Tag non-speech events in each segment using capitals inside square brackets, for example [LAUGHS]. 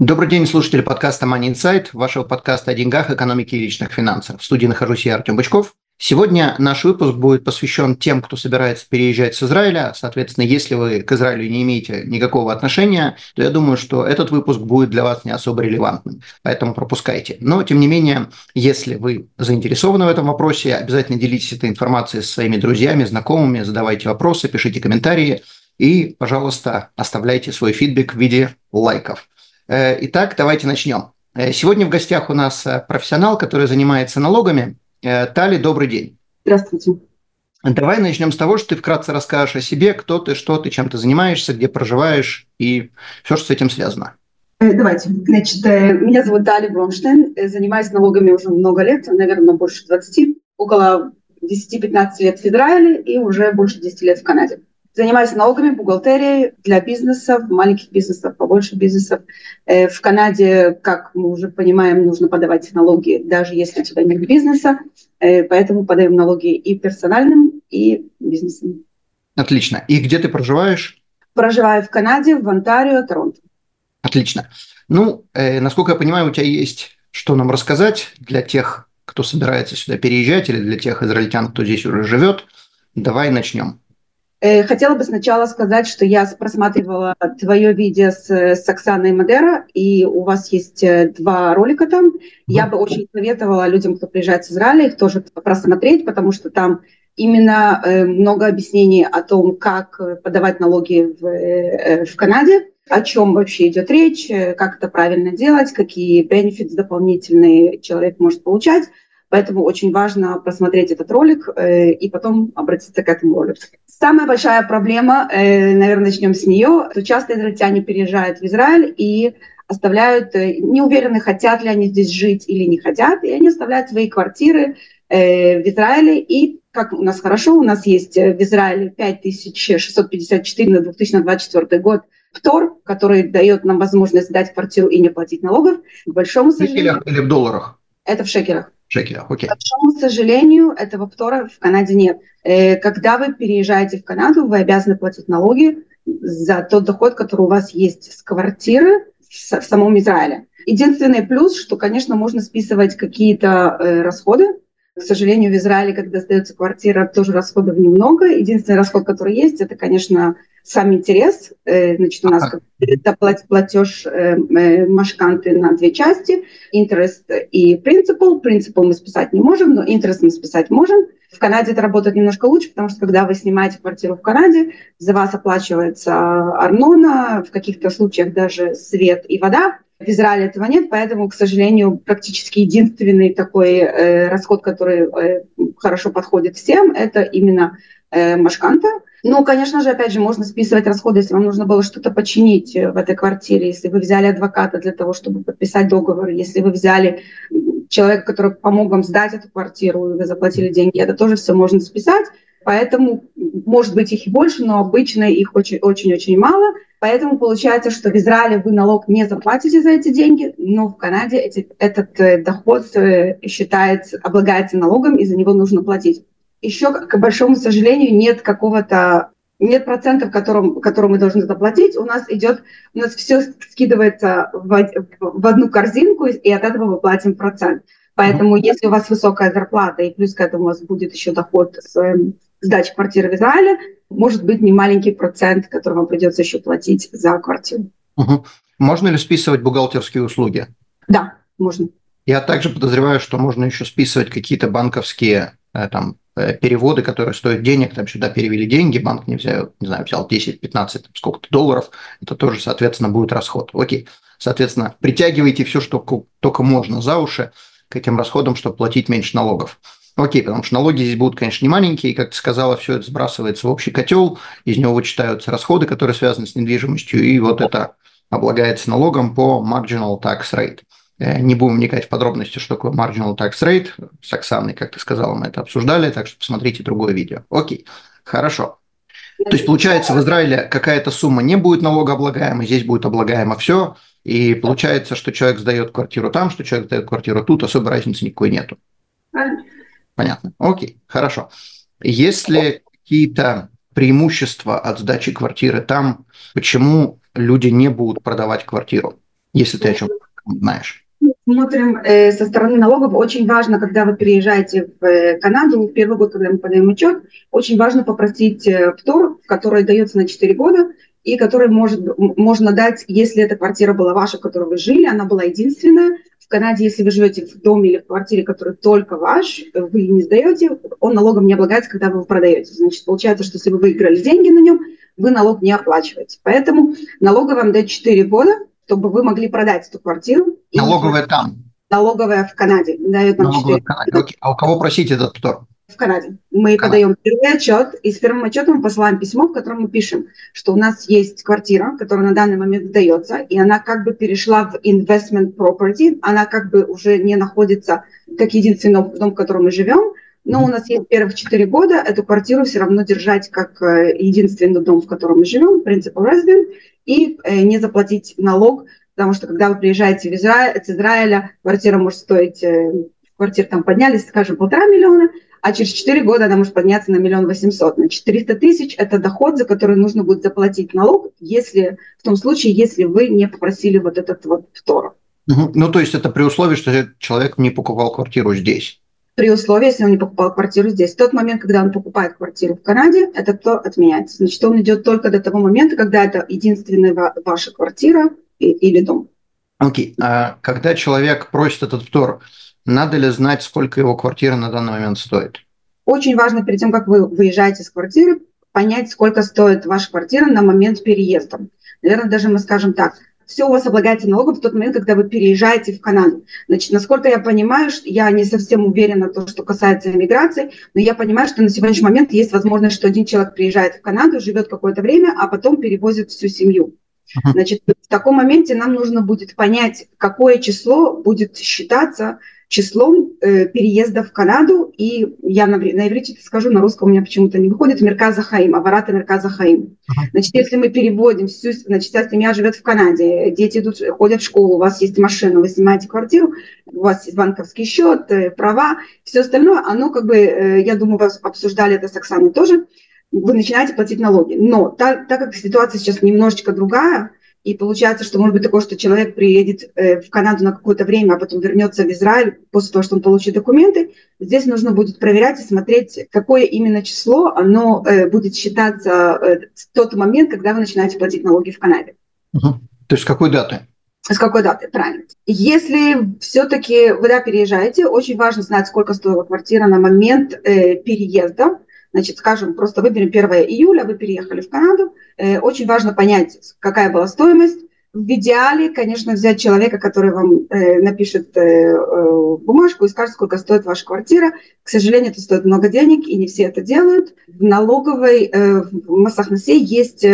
Добрый день, слушатели подкаста Money Insight, вашего подкаста о деньгах, экономике и личных финансах. В студии нахожусь я, Артем Бычков. Сегодня наш выпуск будет посвящен тем, кто собирается переезжать с Израиля. Соответственно, если вы к Израилю не имеете никакого отношения, то я думаю, что этот выпуск будет для вас не особо релевантным. Поэтому пропускайте. Но, тем не менее, если вы заинтересованы в этом вопросе, обязательно делитесь этой информацией со своими друзьями, знакомыми, задавайте вопросы, пишите комментарии и, пожалуйста, оставляйте свой фидбэк в виде лайков. Э, итак, давайте начнем. Э, сегодня в гостях у нас э, профессионал, который занимается налогами. Тали, добрый день. Здравствуйте. Давай начнем с того, что ты вкратце расскажешь о себе, кто ты, что ты, чем ты занимаешься, где проживаешь и все, что с этим связано. Давайте. Значит, меня зовут Тали Бронштейн. Занимаюсь налогами уже много лет, наверное, больше 20. Около 10-15 лет в Израиле и уже больше 10 лет в Канаде. Занимаюсь налогами, бухгалтерией для бизнесов, маленьких бизнесов, побольше бизнесов. Э, в Канаде, как мы уже понимаем, нужно подавать налоги, даже если у тебя нет бизнеса. Э, поэтому подаем налоги и персональным, и бизнесом. Отлично. И где ты проживаешь? Проживаю в Канаде, в Онтарио, Торонто. Отлично. Ну, э, насколько я понимаю, у тебя есть что нам рассказать для тех, кто собирается сюда переезжать, или для тех израильтян, кто здесь уже живет. Давай начнем. Э, хотела бы сначала сказать, что я просматривала твое видео с, с Оксаной Мадера, и у вас есть э, два ролика там. Я бы очень советовала людям, кто приезжает с Израиля, их тоже просмотреть, потому что там именно э, много объяснений о том, как подавать налоги в, в Канаде, о чем вообще идет речь, как это правильно делать, какие бенефиты дополнительные человек может получать. Поэтому очень важно просмотреть этот ролик и потом обратиться к этому ролику. Самая большая проблема, э, наверное, начнем с нее, что часто израильтяне переезжают в Израиль и оставляют, э, не уверены, хотят ли они здесь жить или не хотят, и они оставляют свои квартиры э, в Израиле. И как у нас хорошо, у нас есть в Израиле 5654 на 2024 год ПТОР, который дает нам возможность сдать квартиру и не платить налогов. К большому сожалению... или в долларах? Это в шекелях шекелях. Окей. К большому сожалению, этого птора в Канаде нет. Э, когда вы переезжаете в Канаду, вы обязаны платить налоги за тот доход, который у вас есть с квартиры в самом Израиле. Единственный плюс, что, конечно, можно списывать какие-то э, расходы, к сожалению, в Израиле, когда сдается квартира, тоже расходов немного. Единственный расход, который есть, это, конечно, сам интерес. Э, значит, у нас это платеж э, э, машканты на две части. Интерес и принципал. Принципал мы списать не можем, но интерес мы списать можем. В Канаде это работает немножко лучше, потому что когда вы снимаете квартиру в Канаде, за вас оплачивается арнона, в каких-то случаях даже свет и вода. В Израиле этого нет, поэтому, к сожалению, практически единственный такой э, расход, который э, хорошо подходит всем, это именно э, машканта. Ну, конечно же, опять же, можно списывать расходы, если вам нужно было что-то починить э, в этой квартире, если вы взяли адвоката для того, чтобы подписать договор, если вы взяли человека, который помог вам сдать эту квартиру, и вы заплатили деньги, это тоже все можно списать. Поэтому, может быть, их и больше, но обычно их очень-очень мало. Поэтому получается, что в Израиле вы налог не заплатите за эти деньги, но в Канаде эти, этот э, доход э, считается, облагается налогом, и за него нужно платить. Еще, к большому сожалению, нет какого-то нет процентов, которым, которым мы должны заплатить. У нас идет, у нас все скидывается в, в одну корзинку, и от этого мы платим процент. Поэтому, если у вас высокая зарплата, и плюс к этому у вас будет еще доход с эм, сдачи квартиры в Израиле, может быть не маленький процент, который вам придется еще платить за квартиру. Угу. Можно ли списывать бухгалтерские услуги? Да, можно. Я также подозреваю, что можно еще списывать какие-то банковские э, там, э, переводы, которые стоят денег, там сюда перевели деньги, банк не взял, не знаю, взял 10-15, сколько-то долларов, это тоже, соответственно, будет расход. Окей. Соответственно, притягивайте все, что только можно за уши к этим расходам, чтобы платить меньше налогов. Окей, потому что налоги здесь будут, конечно, не маленькие, и, как ты сказала, все это сбрасывается в общий котел, из него вычитаются расходы, которые связаны с недвижимостью, и вот это облагается налогом по marginal tax rate. Э, не будем вникать в подробности, что такое marginal tax rate. С Оксаной, как ты сказала, мы это обсуждали, так что посмотрите другое видео. Окей, хорошо. То есть, получается, в Израиле какая-то сумма не будет налогооблагаема, здесь будет облагаемо все, и получается, что человек сдает квартиру там, что человек сдает квартиру тут, особой разницы никакой нету. Понятно. Окей, хорошо. Если какие-то преимущества от сдачи квартиры там, почему люди не будут продавать квартиру, если ты о чем знаешь? Смотрим э, со стороны налогов. Очень важно, когда вы переезжаете в э, Канаду, в первый год, когда мы подаем отчет, очень важно попросить э, птор, который дается на 4 года, и который может, можно дать, если эта квартира была ваша, в которой вы жили, она была единственная. Канаде, если вы живете в доме или в квартире, который только ваш, вы не сдаете, он налогом не облагается, когда вы его продаете. Значит, получается, что если вы выиграли деньги на нем, вы налог не оплачиваете. Поэтому налога вам дает 4 года, чтобы вы могли продать эту квартиру. Налоговая там? Налоговая в Канаде. Дает нам Налоговая 4 в Канаде. Окей. А у кого просить этот птор? В Канаде. Мы Канада. подаем первый отчет, и с первым отчетом мы посылаем письмо, в котором мы пишем, что у нас есть квартира, которая на данный момент сдается, и она как бы перешла в investment property, она как бы уже не находится как единственный дом, в котором мы живем, но у нас есть первых четыре года эту квартиру все равно держать как э, единственный дом, в котором мы живем, principal resident, и э, не заплатить налог, потому что когда вы приезжаете в Израиль, из Израиля, квартира может стоить, э, квартир там поднялись, скажем, полтора миллиона, а через 4 года она может подняться на миллион восемьсот. Значит, 400 тысяч – это доход, за который нужно будет заплатить налог, если, в том случае, если вы не попросили вот этот вот второ. Ну, то есть это при условии, что человек не покупал квартиру здесь? При условии, если он не покупал квартиру здесь. В тот момент, когда он покупает квартиру в Канаде, этот то отменяется. Значит, он идет только до того момента, когда это единственная ваша квартира или дом. Окей. Okay. А когда человек просит этот втор, надо ли знать, сколько его квартира на данный момент стоит? Очень важно перед тем, как вы выезжаете из квартиры, понять, сколько стоит ваша квартира на момент переезда. Наверное, даже мы скажем так, все у вас облагается налогом в тот момент, когда вы переезжаете в Канаду. Значит, насколько я понимаю, я не совсем уверена в том, что касается иммиграции, но я понимаю, что на сегодняшний момент есть возможность, что один человек приезжает в Канаду, живет какое-то время, а потом перевозит всю семью. Значит, в таком моменте нам нужно будет понять, какое число будет считаться числом э, переезда в Канаду, и я на, на иврите это скажу, на русском у меня почему-то не выходит, Мерказа Хаим, Аварата Мерказа Хаим. Значит, если мы переводим всю, значит, вся семья живет в Канаде, дети идут, ходят в школу, у вас есть машина, вы снимаете квартиру, у вас есть банковский счет, э, права, все остальное, оно как бы, э, я думаю, вы обсуждали это с Оксаной тоже, вы начинаете платить налоги. Но так, так как ситуация сейчас немножечко другая, и получается, что может быть такое, что человек приедет э, в Канаду на какое-то время, а потом вернется в Израиль после того, что он получит документы. Здесь нужно будет проверять и смотреть, какое именно число оно э, будет считаться э, в тот момент, когда вы начинаете платить налоги в Канаде. Угу. То есть с какой даты? С какой даты, правильно. Если все-таки вы да, переезжаете, очень важно знать, сколько стоила квартира на момент э, переезда. Значит, скажем, просто выберем 1 июля, вы переехали в Канаду. Э, очень важно понять, какая была стоимость. В идеале, конечно, взять человека, который вам э, напишет э, бумажку и скажет, сколько стоит ваша квартира. К сожалению, это стоит много денег, и не все это делают. В налоговой, в Масахнасе есть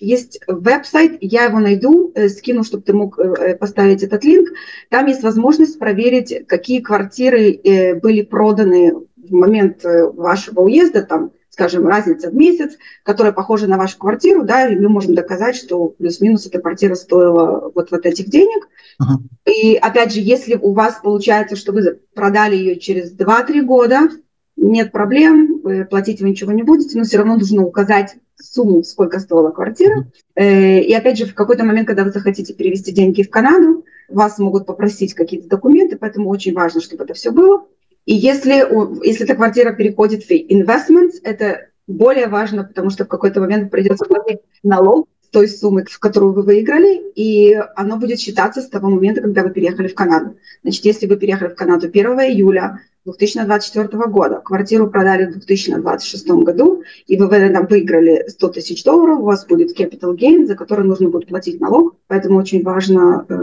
есть веб-сайт, я его найду, скину, чтобы ты мог поставить этот линк. Там есть возможность проверить, какие квартиры были проданы момент э, вашего уезда, там, скажем, разница в месяц, которая похожа на вашу квартиру, да, и мы можем доказать, что плюс-минус эта квартира стоила вот, вот этих денег. Uh-huh. И опять же, если у вас получается, что вы продали ее через 2-3 года, нет проблем, платить вы ничего не будете, но все равно нужно указать сумму, сколько стоила квартира. Uh-huh. И опять же, в какой-то момент, когда вы захотите перевести деньги в Канаду, вас могут попросить какие-то документы, поэтому очень важно, чтобы это все было. И если, если эта квартира переходит в investments, это более важно, потому что в какой-то момент придется платить налог с той суммы, в которую вы выиграли, и оно будет считаться с того момента, когда вы переехали в Канаду. Значит, если вы переехали в Канаду 1 июля 2024 года, квартиру продали в 2026 году, и вы в этом выиграли 100 тысяч долларов, у вас будет capital gain, за который нужно будет платить налог, поэтому очень важна э,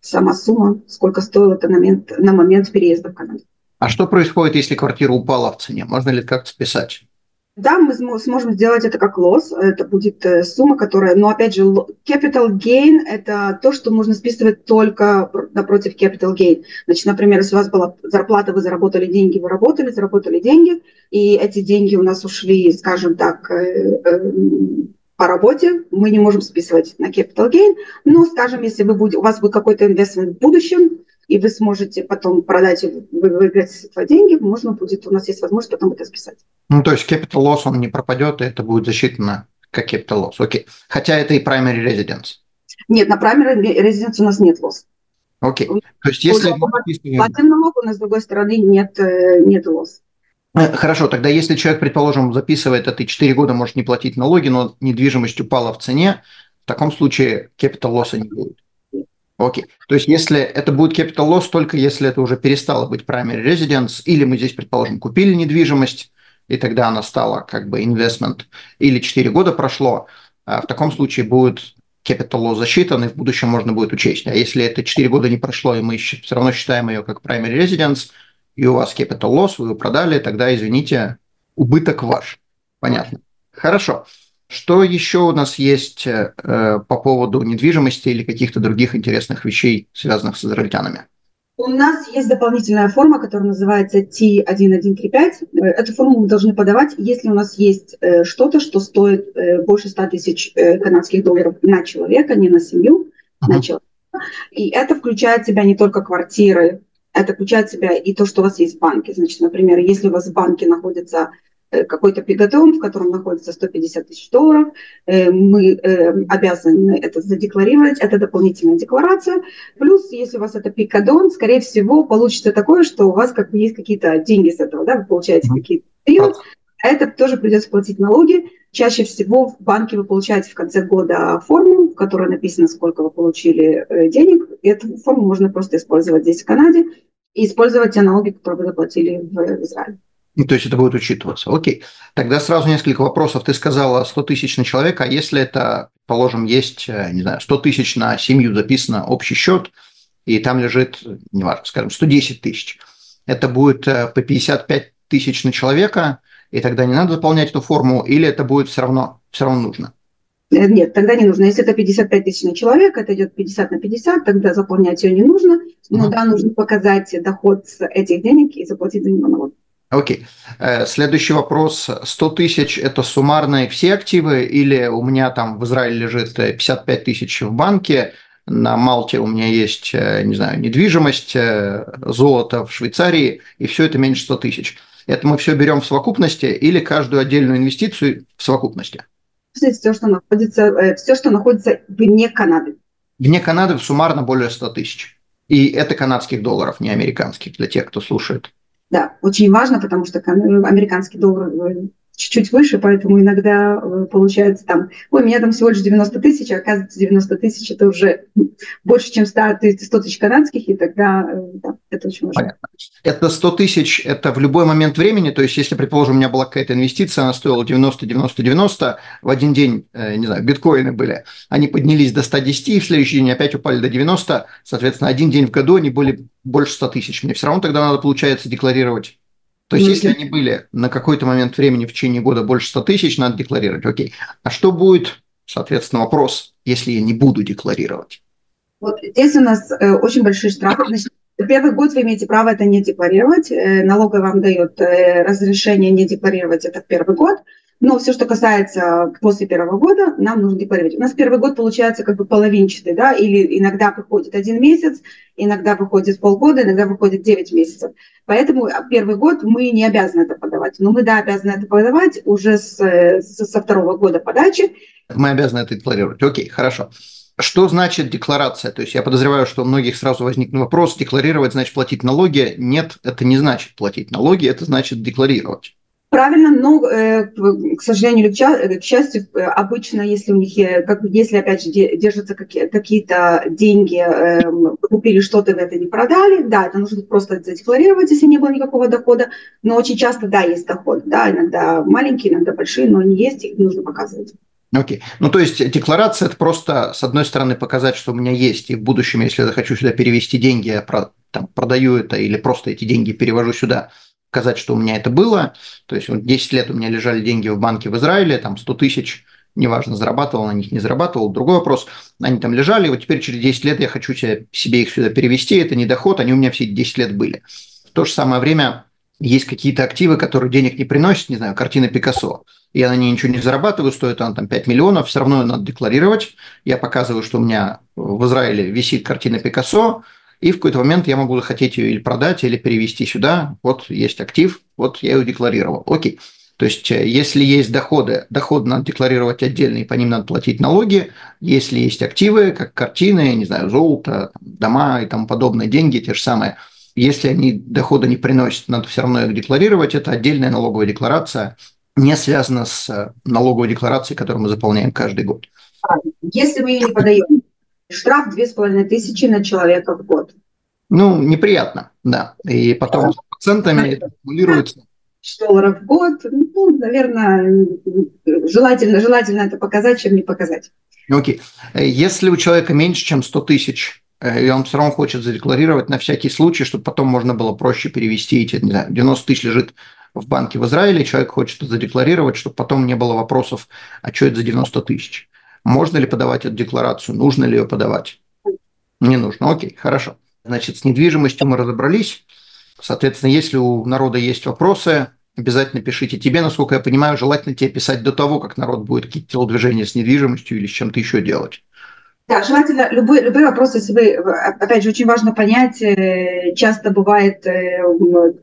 сама сумма, сколько стоил это на момент, на момент переезда в Канаду. А что происходит, если квартира упала в цене? Можно ли как-то списать? Да, мы сможем сделать это как лосс. Это будет э, сумма, которая... Но опять же, capital gain – это то, что можно списывать только напротив capital gain. Значит, например, если у вас была зарплата, вы заработали деньги, вы работали, заработали деньги, и эти деньги у нас ушли, скажем так, э, э, по работе, мы не можем списывать на capital gain. Но, скажем, если вы будете, у вас будет какой-то инвестмент в будущем, и вы сможете потом продать и выиграть свои деньги, можно будет, у нас есть возможность потом это списать. Ну, то есть capital loss, он не пропадет, и это будет засчитано как capital loss. Окей. Хотя это и primary residence. Нет, на primary residence у нас нет loss. Окей. То есть если... Платим налог, у нас с другой стороны нет, э, нет loss. Э, хорошо, тогда если человек, предположим, записывает это и 4 года может не платить налоги, но недвижимость упала в цене, в таком случае capital loss не будет. Окей. То есть, если это будет capital loss, только если это уже перестало быть primary residence, или мы здесь, предположим, купили недвижимость, и тогда она стала как бы investment, или 4 года прошло, а в таком случае будет capital loss засчитан, и в будущем можно будет учесть. А если это 4 года не прошло, и мы все равно считаем ее как primary residence, и у вас capital loss, вы его продали, тогда, извините, убыток ваш. Понятно. Хорошо. Что еще у нас есть э, по поводу недвижимости или каких-то других интересных вещей, связанных с израильтянами? У нас есть дополнительная форма, которая называется T1135. Э, эту форму мы должны подавать, если у нас есть э, что-то, что стоит э, больше 100 тысяч канадских долларов на человека, не на семью, uh-huh. на человека. И это включает в себя не только квартиры, это включает в себя и то, что у вас есть в банке. Значит, например, если у вас в банке находится Э, какой-то пигатон, в котором находится 150 тысяч долларов, э, мы э, обязаны это задекларировать, это дополнительная декларация. Плюс, если у вас это пикадон, скорее всего, получится такое, что у вас как бы есть какие-то деньги с этого, да, вы получаете какие-то период, а это тоже придется платить налоги. Чаще всего в банке вы получаете в конце года форму, в которой написано, сколько вы получили денег. И эту форму можно просто использовать здесь, в Канаде, и использовать те налоги, которые вы заплатили в Израиле. Ну, то есть это будет учитываться. Окей. Тогда сразу несколько вопросов. Ты сказала 100 тысяч на человека, а если это, положим, есть, э, не знаю, 100 тысяч на семью записано общий счет, и там лежит, неважно, скажем, 110 тысяч, это будет э, по 55 тысяч на человека, и тогда не надо заполнять эту форму, или это будет все равно, все равно нужно? Э, нет, тогда не нужно. Если это 55 тысяч на человека, это идет 50 на 50, тогда заполнять ее не нужно. Но uh-huh. да, нужно показать доход с этих денег и заплатить за него налог. Окей. Э, следующий вопрос. 100 тысяч – это суммарные все активы или у меня там в Израиле лежит 55 тысяч в банке, на Малте у меня есть, э, не знаю, недвижимость, э, золото в Швейцарии, и все это меньше 100 тысяч. Это мы все берем в совокупности или каждую отдельную инвестицию в совокупности? Все, что находится, все, что находится вне Канады. Вне Канады суммарно более 100 тысяч. И это канадских долларов, не американских, для тех, кто слушает. Да, очень важно, потому что американский доллар э, чуть-чуть выше, поэтому иногда э, получается там, ой, у меня там всего лишь 90 тысяч, а оказывается 90 тысяч это уже больше, чем 100, 100 тысяч канадских, и тогда э, да, это очень важно. Понятно. Это 100 тысяч, это в любой момент времени, то есть если, предположим, у меня была какая-то инвестиция, она стоила 90, 90, 90, в один день, не знаю, биткоины были, они поднялись до 110, и в следующий день опять упали до 90, соответственно, один день в году они были больше 100 тысяч. Мне все равно тогда надо, получается, декларировать то есть, если они были на какой-то момент времени в течение года больше 100 тысяч, надо декларировать. Окей. А что будет, соответственно, вопрос, если я не буду декларировать? Вот здесь у нас э, очень большие штрафы. Значит, первый год вы имеете право это не декларировать. Э, налоговая вам дает э, разрешение не декларировать это в первый год. Но все, что касается после первого года, нам нужно декларировать. У нас первый год получается как бы половинчатый, да, или иногда выходит один месяц, иногда выходит полгода, иногда выходит 9 месяцев. Поэтому первый год мы не обязаны это подавать. Но мы, да, обязаны это подавать уже с, со второго года подачи. Мы обязаны это декларировать. Окей, хорошо. Что значит декларация? То есть я подозреваю, что у многих сразу возникнет вопрос, декларировать значит платить налоги. Нет, это не значит платить налоги, это значит декларировать. Правильно, но, э, к сожалению к счастью, э, обычно, если у них, как, если, опять же, держатся какие-то деньги, эм, купили что-то, это не продали, да, это нужно просто задекларировать, если не было никакого дохода, но очень часто, да, есть доход, да, иногда маленькие, иногда большие, но они есть, их нужно показывать. Окей. Okay. Ну, то есть декларация – это просто, с одной стороны, показать, что у меня есть, и в будущем, если я захочу сюда перевести деньги, я про, там, продаю это или просто эти деньги перевожу сюда – показать, что у меня это было. То есть вот 10 лет у меня лежали деньги в банке в Израиле, там 100 тысяч, неважно, зарабатывал на них, не зарабатывал, другой вопрос. Они там лежали, вот теперь через 10 лет я хочу себе, себе их сюда перевести, это не доход, они у меня все эти 10 лет были. В то же самое время есть какие-то активы, которые денег не приносят, не знаю, картина Пикассо. Я на ней ничего не зарабатываю, стоит она там 5 миллионов, все равно ее надо декларировать. Я показываю, что у меня в Израиле висит картина Пикассо, и в какой-то момент я могу захотеть ее или продать, или перевести сюда. Вот есть актив, вот я ее декларировал. Окей. То есть, э, если есть доходы, доходы надо декларировать отдельно, и по ним надо платить налоги. Если есть активы, как картины, не знаю, золото, дома и тому подобные деньги, те же самые, если они дохода не приносят, надо все равно их декларировать. Это отдельная налоговая декларация, не связана с э, налоговой декларацией, которую мы заполняем каждый год. Если мы ее не подаем, штраф 2500 на человека в год. Ну, неприятно, да. И потом с процентами это аккумулируется. Долларов в год, ну, наверное, желательно, желательно это показать, чем не показать. Окей. Если у человека меньше, чем 100 тысяч, э, и он все равно хочет задекларировать на всякий случай, чтобы потом можно было проще перевести эти, не знаю, 90 тысяч лежит в банке в Израиле, человек хочет задекларировать, чтобы потом не было вопросов, а что это за 90 тысяч? Можно ли подавать эту декларацию? Нужно ли ее подавать? Не нужно. Окей, хорошо. Значит, с недвижимостью мы разобрались. Соответственно, если у народа есть вопросы, обязательно пишите. Тебе, насколько я понимаю, желательно тебе писать до того, как народ будет какие-то телодвижения с недвижимостью или с чем-то еще делать. Да, желательно любые, любые вопросы, если вы, опять же, очень важно понять, э, часто бывает, э,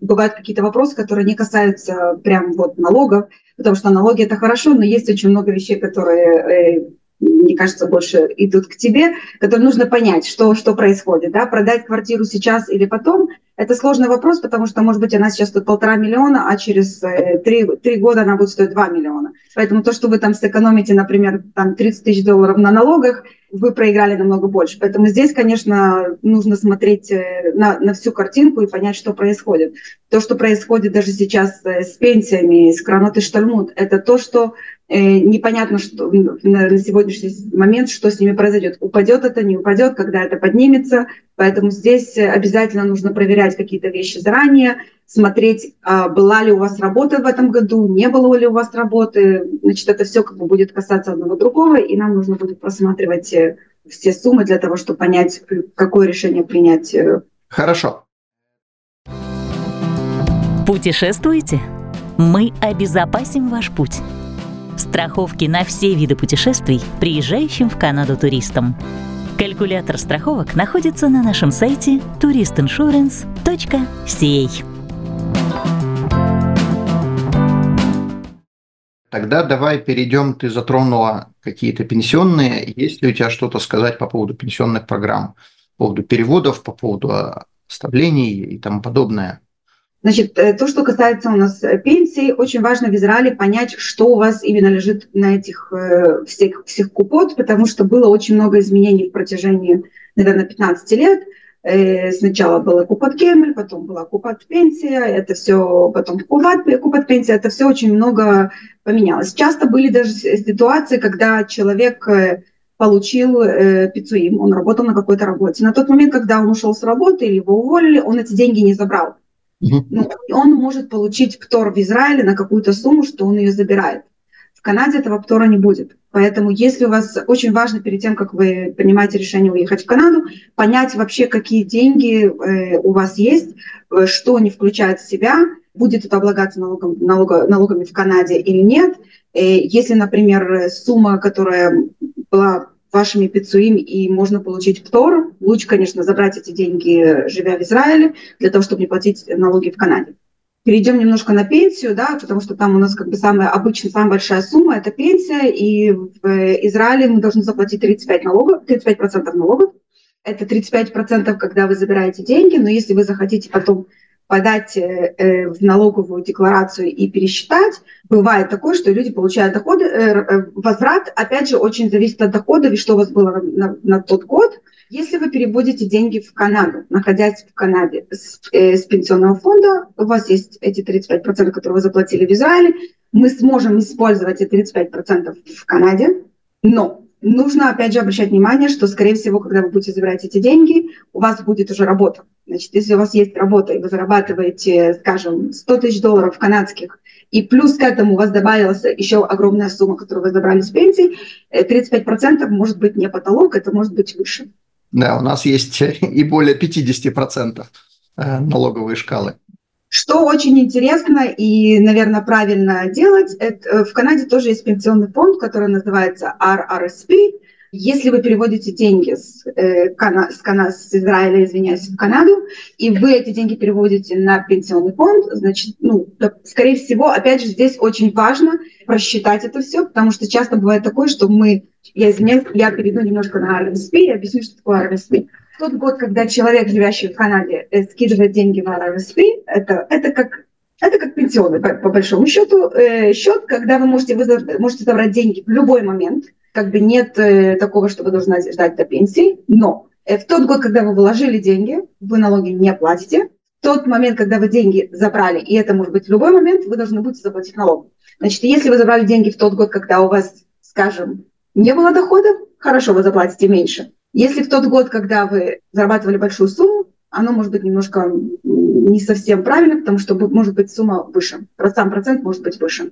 бывают какие-то вопросы, которые не касаются прям вот налогов, потому что налоги это хорошо, но есть очень много вещей, которые э, мне кажется, больше идут к тебе, которые нужно понять, что, что происходит. Да? Продать квартиру сейчас или потом – это сложный вопрос, потому что, может быть, она сейчас стоит полтора миллиона, а через три, три года она будет стоить два миллиона. Поэтому то, что вы там сэкономите, например, там 30 тысяч долларов на налогах, вы проиграли намного больше. Поэтому здесь, конечно, нужно смотреть э, на, на всю картинку и понять, что происходит. То, что происходит даже сейчас э, с пенсиями, с Кранот и Штальмут, это то, что э, непонятно что, на сегодняшний момент, что с ними произойдет. Упадет это, не упадет, когда это поднимется. Поэтому здесь обязательно нужно проверять какие-то вещи заранее, смотреть, а, была ли у вас работа в этом году, не было ли у вас работы. Значит, это все как бы будет касаться одного другого, и нам нужно будет просматривать э, все суммы для того, чтобы понять, какое решение принять. Э. Хорошо. Путешествуете? Мы обезопасим ваш путь. Страховки на все виды путешествий приезжающим в Канаду туристам. Калькулятор страховок находится на нашем сайте touristinsurance.ca. Тогда давай перейдем, ты затронула какие-то пенсионные. Есть ли у тебя что-то сказать по поводу пенсионных программ, по поводу переводов, по поводу оставлений и тому подобное? Значит, э, то, что касается у нас э, пенсии, очень важно в Израиле понять, что у вас именно лежит на этих э, всех, всех купот, потому что было очень много изменений в протяжении, наверное, 15 лет. Сначала была Купат Кемель, потом была Купат Пенсия, это все, потом Купат, Купат Пенсия, это все очень много поменялось. Часто были даже ситуации, когда человек получил э, пиццуим, он работал на какой-то работе. На тот момент, когда он ушел с работы или его уволили, он эти деньги не забрал. Mm-hmm. Ну, он может получить птор в Израиле на какую-то сумму, что он ее забирает. В Канаде этого птора не будет. Поэтому если у вас очень важно перед тем, как вы принимаете решение уехать в Канаду, понять вообще, какие деньги э, у вас есть, э, что не включает в себя, будет это облагаться налогом, налога, налогами в Канаде или нет. Э, если, например, сумма, которая была вашими пиццуим и можно получить птор, лучше, конечно, забрать эти деньги, живя в Израиле, для того, чтобы не платить налоги в Канаде перейдем немножко на пенсию, да, потому что там у нас как бы самая обычная, самая большая сумма – это пенсия, и в Израиле мы должны заплатить 35 налогов, 35% налогов. Это 35%, когда вы забираете деньги, но если вы захотите потом подать э, э, в налоговую декларацию и пересчитать, бывает такое, что люди получают доходы, э, возврат, опять же, очень зависит от доходов и что у вас было на, на тот год. Если вы переводите деньги в Канаду, находясь в Канаде с, с пенсионного фонда, у вас есть эти 35%, которые вы заплатили в Израиле, мы сможем использовать эти 35% в Канаде, но нужно, опять же, обращать внимание, что, скорее всего, когда вы будете забирать эти деньги, у вас будет уже работа. Значит, если у вас есть работа, и вы зарабатываете, скажем, 100 тысяч долларов канадских, и плюс к этому у вас добавилась еще огромная сумма, которую вы забрали с пенсии, 35% может быть не потолок, это может быть выше. Да, у нас есть [LAUGHS] и более 50% э, налоговые шкалы. Что очень интересно и, наверное, правильно делать, это э, в Канаде тоже есть пенсионный фонд, который называется RRSP. Если вы переводите деньги с, э, с, Кана, с Израиля, извиняюсь, в Канаду, и вы эти деньги переводите на пенсионный фонд, значит, ну, скорее всего, опять же, здесь очень важно просчитать это все, потому что часто бывает такое, что мы, я извиняюсь, я перейду немножко на RRSP, я объясню, что такое RRSP тот год, когда человек, живящий в Канаде, э, скидывает деньги в RRSP, это, это как это как пенсионный, по, по большому счету, э, счет, когда вы можете, вы можете забрать деньги в любой момент, как бы нет э, такого, что вы должны ждать до пенсии, но э, в тот год, когда вы вложили деньги, вы налоги не платите, в тот момент, когда вы деньги забрали, и это может быть в любой момент, вы должны будете заплатить налог. Значит, если вы забрали деньги в тот год, когда у вас, скажем, не было доходов, хорошо, вы заплатите меньше. Если в тот год, когда вы зарабатывали большую сумму, оно может быть немножко не совсем правильно, потому что может быть сумма выше, сам процент может быть выше.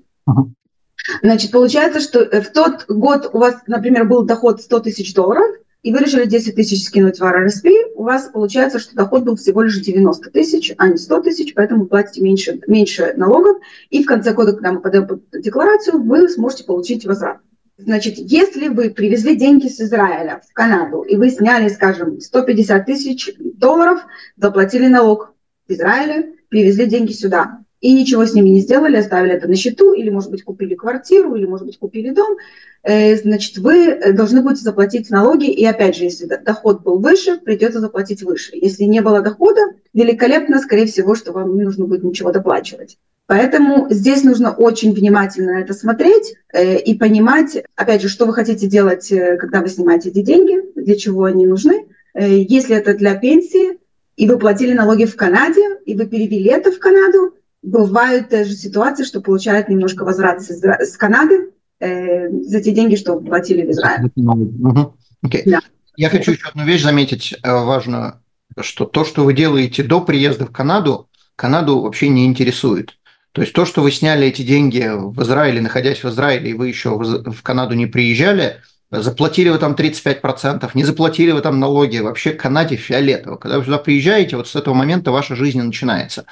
Значит, получается, что э, в тот год у вас, например, был доход 100 тысяч долларов, и вы решили 10 тысяч скинуть в RRSP, у вас получается, что доход был всего лишь 90 тысяч, а не 100 тысяч, поэтому вы платите меньше, меньше налогов, и в конце года, когда мы подаем декларацию, вы сможете получить возврат. Значит, если вы привезли деньги с Израиля в Канаду, и вы сняли, скажем, 150 тысяч долларов, заплатили налог в Израиле, привезли деньги сюда, и ничего с ними не сделали, оставили это на счету, или, может быть, купили квартиру, или, может быть, купили дом, э, значит, вы должны будете заплатить налоги, и, опять же, если доход был выше, придется заплатить выше. Если не было дохода, великолепно, скорее всего, что вам не нужно будет ничего доплачивать. Поэтому здесь нужно очень внимательно это смотреть э, и понимать, опять же, что вы хотите делать, э, когда вы снимаете эти деньги, для чего они нужны. Э, если это для пенсии, и вы платили налоги в Канаде, и вы перевели это в Канаду, бывают же ситуации, что получают немножко возврат с, с Канады э, за те деньги, что платили в Израиле. Угу. Okay. Да. Я хочу еще одну вещь заметить важную, что то, что вы делаете до приезда в Канаду, Канаду вообще не интересует. То есть то, что вы сняли эти деньги в Израиле, находясь в Израиле, и вы еще в Канаду не приезжали, заплатили вы там 35%, не заплатили вы там налоги, вообще Канаде фиолетово. Когда вы сюда приезжаете, вот с этого момента ваша жизнь начинается.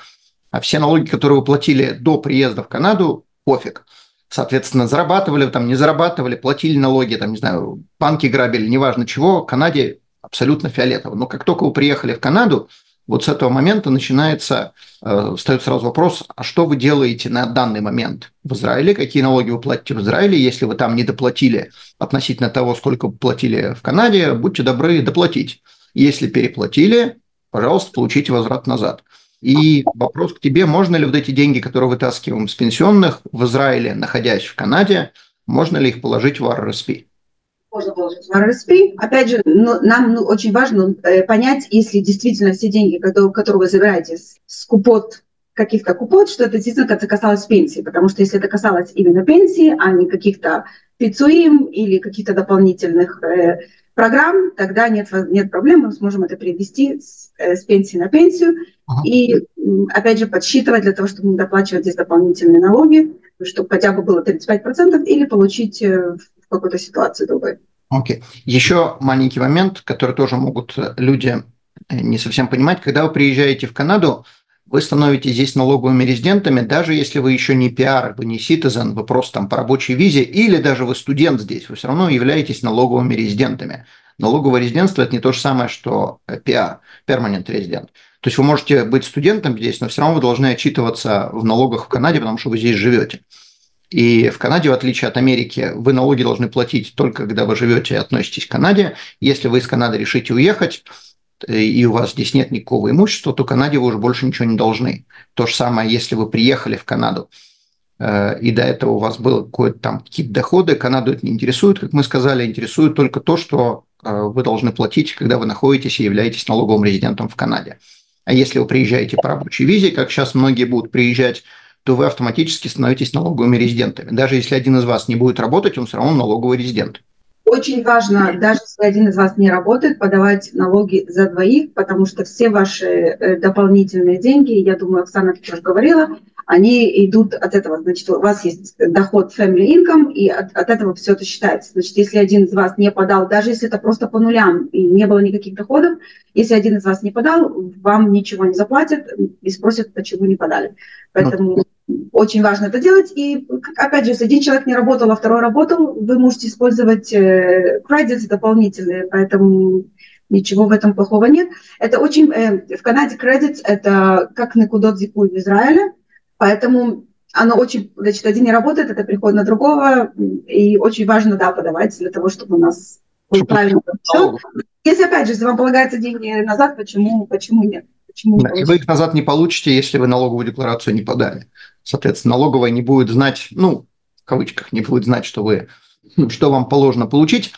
А все налоги, которые вы платили до приезда в Канаду, пофиг. Соответственно, зарабатывали там, не зарабатывали, платили налоги, там, не знаю, банки грабили, неважно чего, Канаде абсолютно фиолетово. Но как только вы приехали в Канаду, вот с этого момента начинается, э, встает сразу вопрос, а что вы делаете на данный момент в Израиле, какие налоги вы платите в Израиле, если вы там не доплатили относительно того, сколько вы платили в Канаде, будьте добры доплатить. Если переплатили, пожалуйста, получите возврат назад. И вопрос к тебе, можно ли вот эти деньги, которые вытаскиваем с пенсионных в Израиле, находясь в Канаде, можно ли их положить в RRSP? можно положить в RSP. Опять же, ну, нам ну, очень важно э, понять, если действительно все деньги, которые, которые вы забираете с, с купот, каких-то купот, что это действительно это касалось пенсии, потому что если это касалось именно пенсии, а не каких-то пицуим или каких-то дополнительных э, программ, тогда нет, нет проблем, мы сможем это перевести с, э, с пенсии на пенсию ага. и, опять же, подсчитывать для того, чтобы не доплачивать здесь дополнительные налоги, чтобы хотя бы было 35% или получить э, в какой-то ситуации другой. Окей. Okay. Еще маленький момент, который тоже могут люди э, не совсем понимать. Когда вы приезжаете в Канаду, вы становитесь здесь налоговыми резидентами, даже если вы еще не пиар, вы не citizen, вы просто там по рабочей визе, или даже вы студент здесь, вы все равно являетесь налоговыми резидентами. Налоговое резидентство – это не то же самое, что пиар, permanent резидент. То есть вы можете быть студентом здесь, но все равно вы должны отчитываться в налогах в Канаде, потому что вы здесь живете. И в Канаде, в отличие от Америки, вы налоги должны платить только когда вы живете и относитесь к Канаде. Если вы из Канады решите уехать, э, и у вас здесь нет никакого имущества, то Канаде вы уже больше ничего не должны. То же самое, если вы приехали в Канаду, э, и до этого у вас было какое-то там какие-то доходы, Канаду это не интересует, как мы сказали, интересует только то, что э, вы должны платить, когда вы находитесь и являетесь налоговым резидентом в Канаде. А если вы приезжаете по рабочей визе, как сейчас многие будут приезжать то вы автоматически становитесь налоговыми резидентами. Даже если один из вас не будет работать, он все равно налоговый резидент. Очень важно, даже если один из вас не работает, подавать налоги за двоих, потому что все ваши э, дополнительные деньги, я думаю, Оксана тоже говорила, они идут от этого. Значит, у вас есть доход family income, и от, от этого все это считается. Значит, если один из вас не подал, даже если это просто по нулям и не было никаких доходов, если один из вас не подал, вам ничего не заплатят и спросят, почему не подали. Поэтому очень важно это делать. И, опять же, если один человек не работал, а второй работал, вы можете использовать э, credits дополнительные, поэтому ничего в этом плохого нет. Это очень... Э, в Канаде credits – это как Некудот Зикуй в Израиле, поэтому оно очень... Значит, один не работает, это приход на другого, и очень важно, да, подавать для того, чтобы у нас был правильный Если, опять же, если вам полагаются деньги назад, почему, почему нет? Почему да, вы их назад не получите, если вы налоговую декларацию не подали. Соответственно, налоговая не будет знать, ну, в кавычках, не будет знать, что вы, ну, что вам положено получить.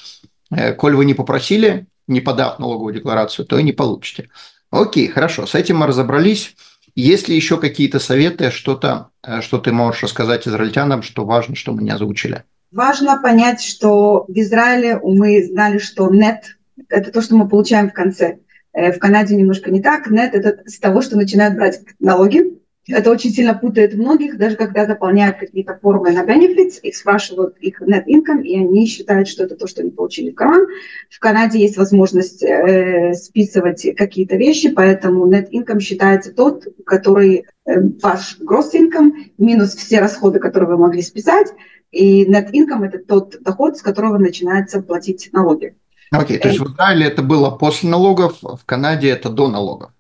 Э, коль вы не попросили, не подав налоговую декларацию, то и не получите. Окей, хорошо, с этим мы разобрались. Есть ли еще какие-то советы, что-то, э, что ты можешь рассказать израильтянам, что важно, что мы не озвучили? Важно понять, что в Израиле мы знали, что нет – это то, что мы получаем в конце. Э, в Канаде немножко не так. Нет, это с того, что начинают брать налоги. Это очень сильно путает многих, даже когда заполняют какие-то формы на benefits, их спрашивают их net income, и они считают, что это то, что они получили в карман. В Канаде есть возможность э, списывать какие-то вещи, поэтому net income считается тот, который э, ваш gross income минус все расходы, которые вы могли списать, и net income – это тот доход, с которого начинается платить налоги. Окей, okay, то есть в Израиле это было после налогов, в Канаде это до налогов.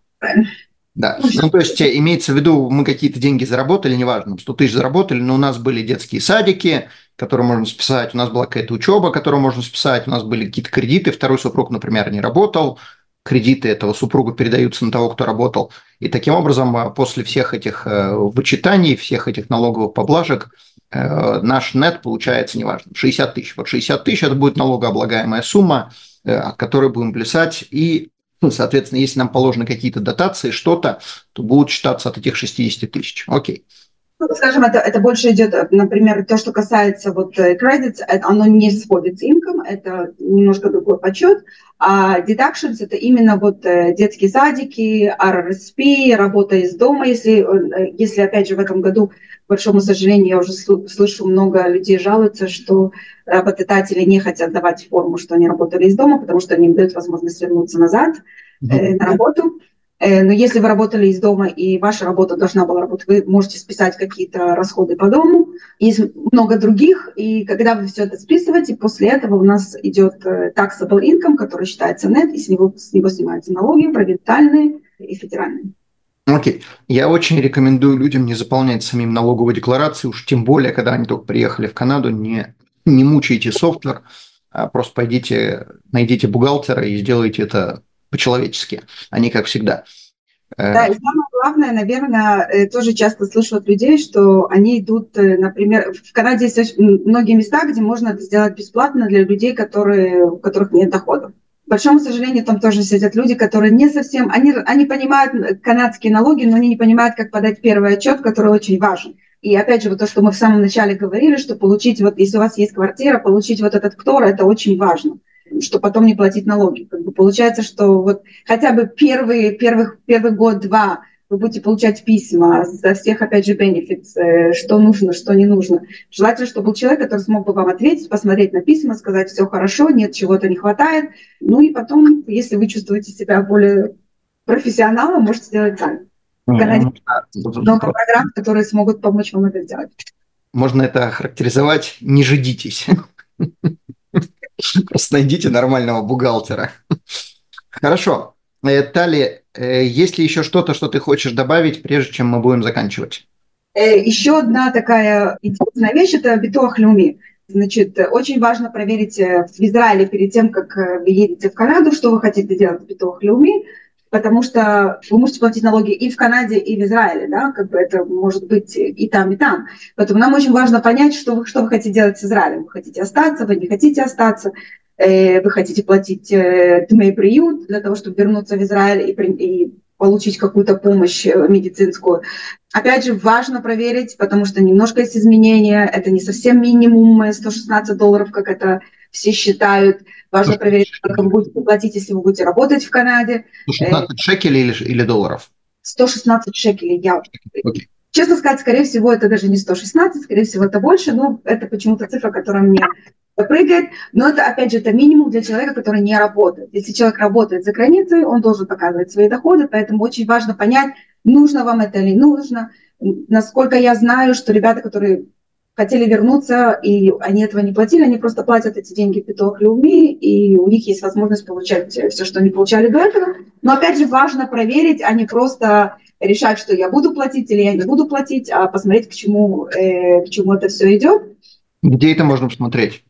Да, ну то есть имеется в виду, мы какие-то деньги заработали, неважно, 100 тысяч заработали, но у нас были детские садики, которые можно списать, у нас была какая-то учеба, которую можно списать, у нас были какие-то кредиты, второй супруг, например, не работал, кредиты этого супруга передаются на того, кто работал. И таким образом, а, после всех этих э, вычитаний, всех этих налоговых поблажек, э, наш нет получается, неважно, 60 тысяч. Вот 60 тысяч – это будет налогооблагаемая сумма, э, от которой будем плясать, и, ну, соответственно, если нам положены какие-то дотации, что-то, то будут считаться от этих 60 тысяч. Окей. Ну, скажем, это, это больше идет, например, то, что касается вот credits, оно не сводится income, это немножко другой подсчет, а deductions – это именно вот детские садики, RRSP, работа из дома, если, если опять же, в этом году большому сожалению, я уже слышу много людей жалуются, что работодатели не хотят давать форму, что они работали из дома, потому что они им дают возможность вернуться назад э, на работу. Э, но если вы работали из дома и ваша работа должна была работать, вы можете списать какие-то расходы по дому. Есть много других, и когда вы все это списываете, после этого у нас идет э, taxable income, который считается net, и с него, с него снимаются налоги, провинциальные и федеральные. Окей. Я очень рекомендую людям не заполнять самим налоговую декларацию, уж тем более, когда они только приехали в Канаду, не, не мучайте софтвер, а просто пойдите, найдите бухгалтера и сделайте это по-человечески, а не как всегда. Э, да, и самое главное, наверное, э, тоже часто слышу от людей, что они идут, э, например, в Канаде есть многие места, где можно это сделать бесплатно для людей, которые, у которых нет доходов большому сожалению, там тоже сидят люди, которые не совсем, они, они понимают канадские налоги, но они не понимают, как подать первый отчет, который очень важен. И опять же, вот то, что мы в самом начале говорили, что получить, вот если у вас есть квартира, получить вот этот КТОР, это очень важно что потом не платить налоги. Как бы получается, что вот хотя бы первый, первый, первый год-два вы будете получать письма за всех, опять же, benefits, э, что нужно, что не нужно. Желательно, чтобы был человек, который смог бы вам ответить, посмотреть на письма, сказать, все хорошо, нет, чего-то не хватает. Ну и потом, если вы чувствуете себя более профессионалом, можете сделать сами. В Канаде много программ, которые смогут помочь вам это сделать. Можно это характеризовать «не жидитесь». [LAUGHS] Просто найдите нормального бухгалтера. Хорошо. Э, Тали, э, есть ли еще что-то, что ты хочешь добавить, прежде чем мы будем заканчивать? Э, еще одна такая интересная вещь – это битуах люми. Значит, очень важно проверить в Израиле перед тем, как вы едете в Канаду, что вы хотите делать в битуах люми, потому что вы можете платить налоги и в Канаде, и в Израиле, да, как бы это может быть и там, и там. Поэтому нам очень важно понять, что вы, что вы хотите делать с Израилем. Вы хотите остаться, вы не хотите остаться. Э, вы хотите платить э, дмей приют для того, чтобы вернуться в Израиль и, и получить какую-то помощь э, медицинскую. Опять же, важно проверить, потому что немножко есть изменения, это не совсем минимум 116 долларов, как это все считают. Важно проверить, как вы будете платить, если вы будете работать в Канаде. 116 шекелей или, или долларов? 116 шекелей. Я... Okay. Честно сказать, скорее всего, это даже не 116, скорее всего, это больше, но это почему-то цифра, которая мне прыгает. Но это, опять же, это минимум для человека, который не работает. Если человек работает за границей, он должен показывать свои доходы, поэтому очень важно понять, нужно вам это или нужно. Насколько я знаю, что ребята, которые хотели вернуться, и они этого не платили, они просто платят эти деньги в Питох Люми, и у них есть возможность получать все, что они получали до этого. Но опять же важно проверить, а не просто решать, что я буду платить или я не буду платить, а посмотреть, к чему, э, к чему это все идет. Где это можно посмотреть?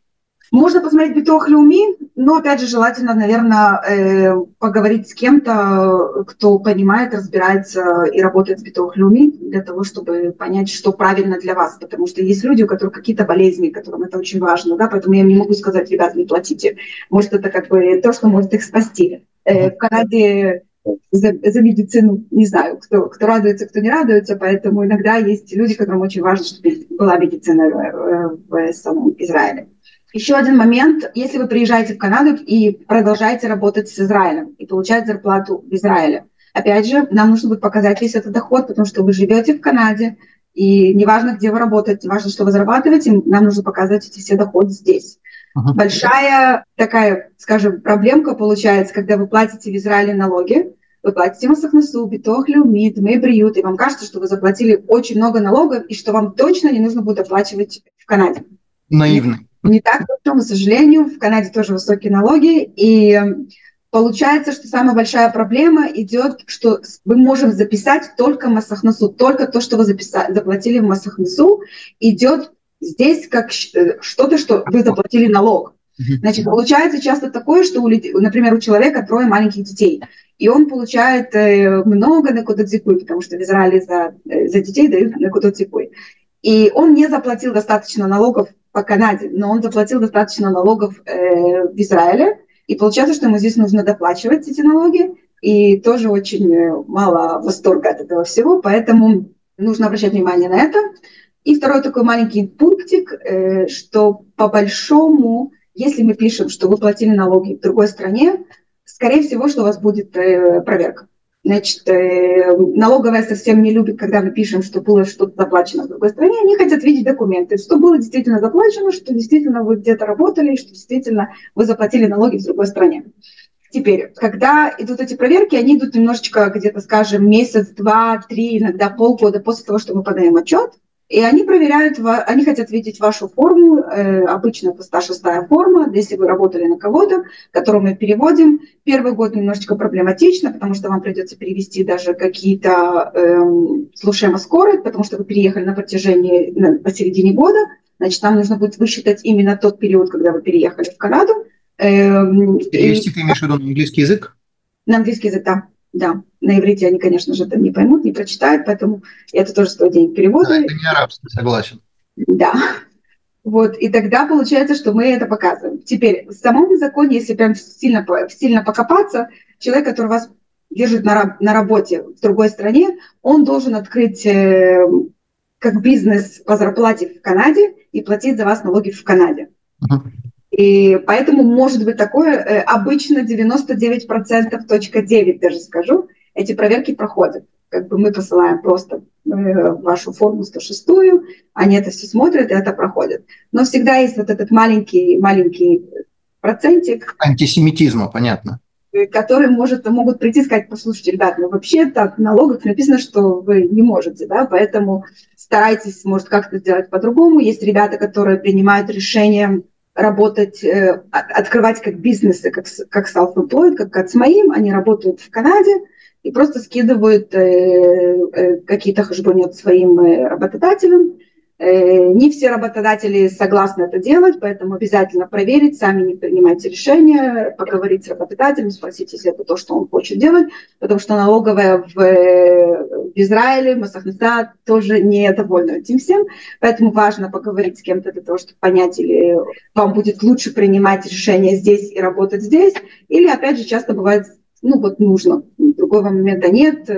Можно посмотреть Битох Люми, но, опять же, желательно, наверное, э, поговорить с кем-то, кто понимает, разбирается и работает с Битох Люми, для того, чтобы понять, что правильно для вас. Потому что есть люди, у которых какие-то болезни, которым это очень важно, да, поэтому я не могу сказать, ребят, не платите. Может, это как бы то, что может их спасти. Э, в Канаде за, за медицину, не знаю, кто, кто радуется, кто не радуется, поэтому иногда есть люди, которым очень важно, чтобы была медицина в, в самом Израиле. Еще один момент, если вы приезжаете в Канаду и продолжаете работать с Израилем и получать зарплату в Израиле, опять же, нам нужно будет показать весь этот доход, потому что вы живете в Канаде, и неважно, где вы работаете, важно, что вы зарабатываете, нам нужно показывать эти все доходы здесь. Uh-huh. Большая такая, скажем, проблемка получается, когда вы платите в Израиле налоги, вы платите Масахнасу, Битох, Люмит, Мэйбриют, и вам кажется, что вы заплатили очень много налогов, и что вам точно не нужно будет оплачивать в Канаде. Наивно. Не так, к сожалению, в Канаде тоже высокие налоги, и получается, что самая большая проблема идет, что мы можем записать только Масахнасу, только то, что вы записали, заплатили в Масахнасу, идет здесь как э, что-то, что вы заплатили налог. Значит, получается часто такое, что, у, например, у человека трое маленьких детей, и он получает э, много на кодоцикуй, потому что в Израиле за, э, за детей дают на кодоцикуй. И он не заплатил достаточно налогов по Канаде, но он заплатил достаточно налогов э, в Израиле, и получается, что ему здесь нужно доплачивать эти налоги, и тоже очень мало восторга от этого всего, поэтому нужно обращать внимание на это. И второй такой маленький пунктик, э, что по большому если мы пишем, что вы платили налоги в другой стране, скорее всего, что у вас будет э, проверка. Значит, э, налоговая совсем не любит, когда мы пишем, что было что-то заплачено в другой стране. Они хотят видеть документы, что было действительно заплачено, что действительно вы где-то работали, что действительно вы заплатили налоги в другой стране. Теперь, когда идут эти проверки, они идут немножечко где-то, скажем, месяц, два, три, иногда полгода после того, что мы подаем отчет. И они проверяют, они хотят видеть вашу форму, обычно это 106 форма, если вы работали на кого-то, которую мы переводим. Первый год немножечко проблематично, потому что вам придется перевести даже какие-то э, слушаемо скорость, потому что вы переехали на протяжении, на, посередине года, значит, нам нужно будет высчитать именно тот период, когда вы переехали в Канаду. Э, перевести и... ты имеешь в виду на английский язык? На английский язык, да да, на иврите они, конечно же, это не поймут, не прочитают, поэтому это тоже стоит денег перевода. Да, это не арабский, согласен. Да. Вот, и тогда получается, что мы это показываем. Теперь, в самом законе, если прям сильно, сильно покопаться, человек, который вас держит на, на работе в другой стране, он должен открыть э, как бизнес по зарплате в Канаде и платить за вас налоги в Канаде. Uh-huh. И поэтому может быть такое, э, обычно 99%, точка 9 даже скажу, эти проверки проходят. Как бы мы посылаем просто э, вашу форму 106, они это все смотрят, и это проходит. Но всегда есть вот этот маленький, маленький процентик. Антисемитизма, понятно э, которые может, могут прийти и сказать, послушайте, ребят, ну вообще так в налогах написано, что вы не можете, да, поэтому старайтесь, может, как-то сделать по-другому. Есть ребята, которые принимают решение работать, э, открывать как бизнесы, как, как self-employed, как, с моим, они работают в Канаде и просто скидывают э, э, какие-то хашбонет своим работодателям, не все работодатели согласны это делать, поэтому обязательно проверить, сами не принимайте решения, поговорить с работодателем, спросить, если это то, что он хочет делать, потому что налоговая в, в Израиле, Масахнеса тоже не довольна этим всем, поэтому важно поговорить с кем-то для того, чтобы понять, или вам будет лучше принимать решения здесь и работать здесь, или, опять же, часто бывает ну вот нужно, другого момента нет.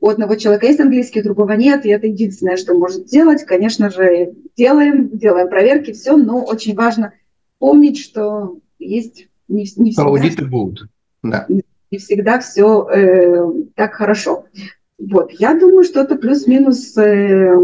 У одного человека есть английский, у другого нет, и это единственное, что может сделать. Конечно же, делаем, делаем проверки, все, но очень важно помнить, что есть не, не всегда... Аудиты будут, да. Не всегда все э, так хорошо. Вот, я думаю, что это плюс-минус э,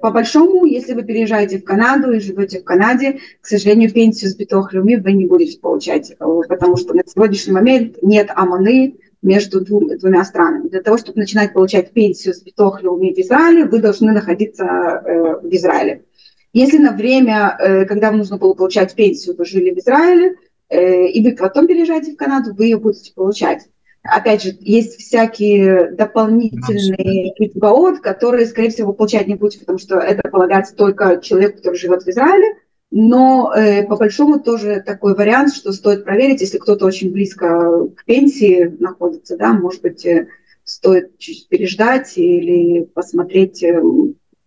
по большому, если вы переезжаете в Канаду и живете в Канаде, к сожалению, пенсию с Битохлюми вы не будете получать, э, потому что на сегодняшний момент нет АМАНы между двум, двумя странами. Для того, чтобы начинать получать пенсию с Битохлюми в Израиле, вы должны находиться э, в Израиле. Если на время, э, когда вам нужно было получать пенсию, вы жили в Израиле, э, и вы потом переезжаете в Канаду, вы ее будете получать. Опять же, есть всякие дополнительные китбаот, которые, скорее всего, получать не будете, потому что это полагается только человеку, который живет в Израиле. Но э, по большому тоже такой вариант, что стоит проверить, если кто-то очень близко к пенсии находится, да, может быть, э, стоит чуть переждать или посмотреть, э,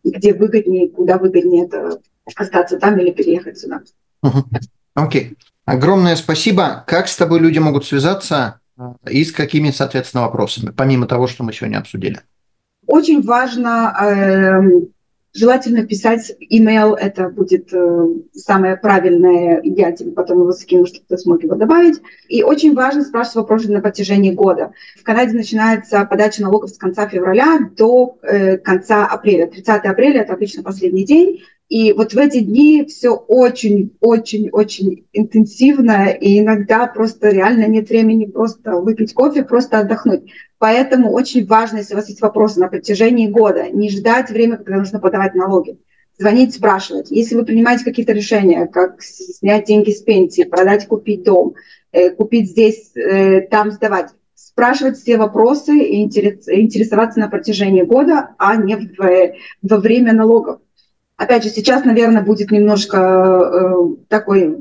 где выгоднее, куда выгоднее это остаться там или переехать сюда. Окей. Okay. Огромное спасибо. Как с тобой люди могут связаться? И с какими, соответственно, вопросами, помимо того, что мы сегодня обсудили? Очень важно, э, желательно писать email, это будет э, самое правильное, я тебе потом его скину, чтобы ты смог его добавить. И очень важно спрашивать вопросы на протяжении года. В Канаде начинается подача налогов с конца февраля до э, конца апреля. 30 апреля – это обычно последний день. И вот в эти дни все очень-очень-очень интенсивно, и иногда просто реально нет времени просто выпить кофе, просто отдохнуть. Поэтому очень важно, если у вас есть вопросы на протяжении года, не ждать время, когда нужно подавать налоги. Звонить, спрашивать. Если вы принимаете какие-то решения, как снять деньги с пенсии, продать, купить дом, э, купить здесь, э, там сдавать, спрашивать все вопросы и интересоваться на протяжении года, а не во время налогов. Опять же, сейчас, наверное, будет немножко э, такое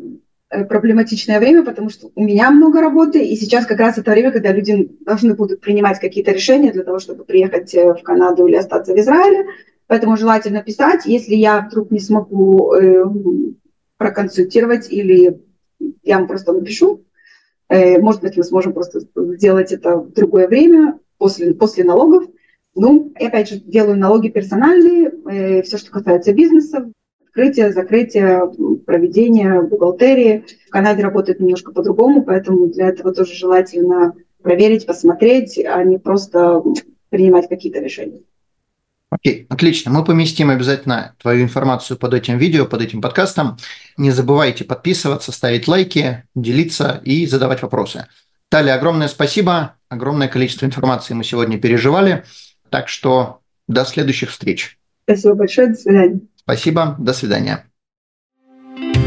э, проблематичное время, потому что у меня много работы, и сейчас как раз это время, когда люди должны будут принимать какие-то решения для того, чтобы приехать э, в Канаду или остаться в Израиле. Поэтому желательно писать. Если я вдруг не смогу э, проконсультировать или я вам просто напишу, э, может быть, мы сможем просто сделать это в другое время, после, после налогов. Ну, опять же, делаю налоги персональные, э, все, что касается бизнеса, открытие, закрытие, проведение, бухгалтерии. В Канаде работает немножко по-другому, поэтому для этого тоже желательно проверить, посмотреть, а не просто принимать какие-то решения. Окей, отлично. Мы поместим обязательно твою информацию под этим видео, под этим подкастом. Не забывайте подписываться, ставить лайки, делиться и задавать вопросы. Таля, огромное спасибо. Огромное количество информации мы сегодня переживали. Так что до следующих встреч. Спасибо большое. До свидания. Спасибо. До свидания.